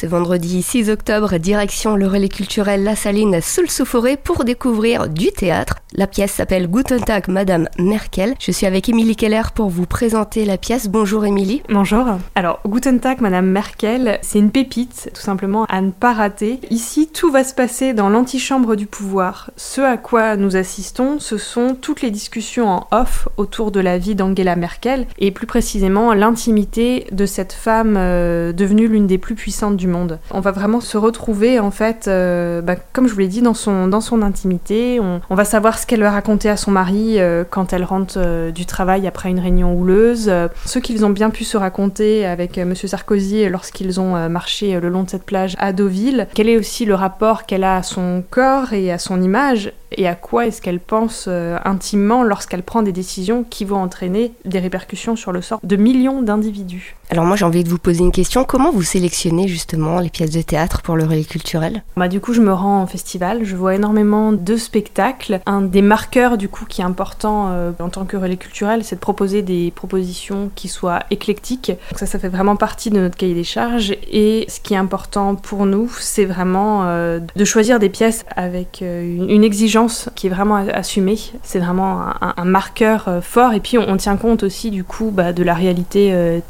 Ce vendredi 6 octobre, direction le relais culturel La Saline forêt pour découvrir du théâtre. La pièce s'appelle Guten Tag Madame Merkel. Je suis avec Émilie Keller pour vous présenter la pièce. Bonjour Émilie. Bonjour. Alors, Guten Tag Madame Merkel, c'est une pépite, tout simplement à ne pas rater. Ici, tout va se passer dans l'antichambre du pouvoir. Ce à quoi nous assistons, ce sont toutes les discussions en off autour de la vie d'Angela Merkel et plus précisément l'intimité de cette femme euh, devenue l'une des plus puissantes du monde. On va vraiment se retrouver en fait, euh, bah, comme je vous l'ai dit, dans son, dans son intimité. On, va savoir ce qu'elle va raconter à son mari euh, quand elle rentre euh, du travail après une réunion houleuse, ce qu'ils ont bien pu se raconter avec Monsieur Sarkozy lorsqu'ils ont marché le long de cette plage à Deauville, quel est aussi le rapport qu'elle a à son corps et à son image, et à quoi est-ce qu'elle pense intimement lorsqu'elle prend des décisions qui vont entraîner des répercussions sur le sort de millions d'individus? Alors moi j'ai envie de vous poser une question, comment vous sélectionnez justement les pièces de théâtre pour le relais culturel? Bah du coup je me rends en festival, je vois énormément de spectacles. Un des marqueurs du coup qui est important euh, en tant que relais culturel, c'est de proposer des propositions qui soient éclectiques. Donc ça ça fait vraiment partie de notre cahier des charges et ce qui est important pour nous, c'est vraiment euh, de choisir des pièces avec une, une exigence qui est vraiment assumée. C'est vraiment un, marqueur euh, fort. Et puis on, tient compte aussi du coup bah, de la réalité euh,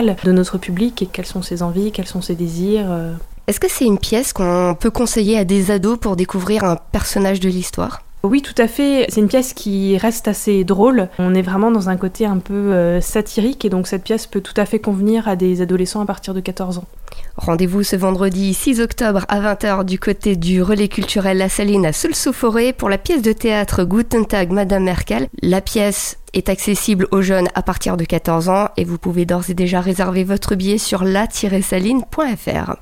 de notre public et quelles sont ses envies, quels sont ses désirs. Euh. Est-ce que c'est une pièce qu'on peut conseiller à des ados pour découvrir un personnage de l'histoire? Oui, tout à fait. C'est une pièce qui reste assez drôle. On est vraiment dans un côté un peu euh, satirique et donc cette pièce peut tout à fait convenir à des adolescents à partir de 14 ans. Rendez-vous ce vendredi 6 octobre à 20h du côté du relais culturel La Saline à Soulsou-Forêt pour la pièce de théâtre Guten Tag Madame Merkel. La pièce est accessible aux jeunes à partir de 14 ans et vous pouvez d'ores et déjà réserver votre billet sur la-saline.fr.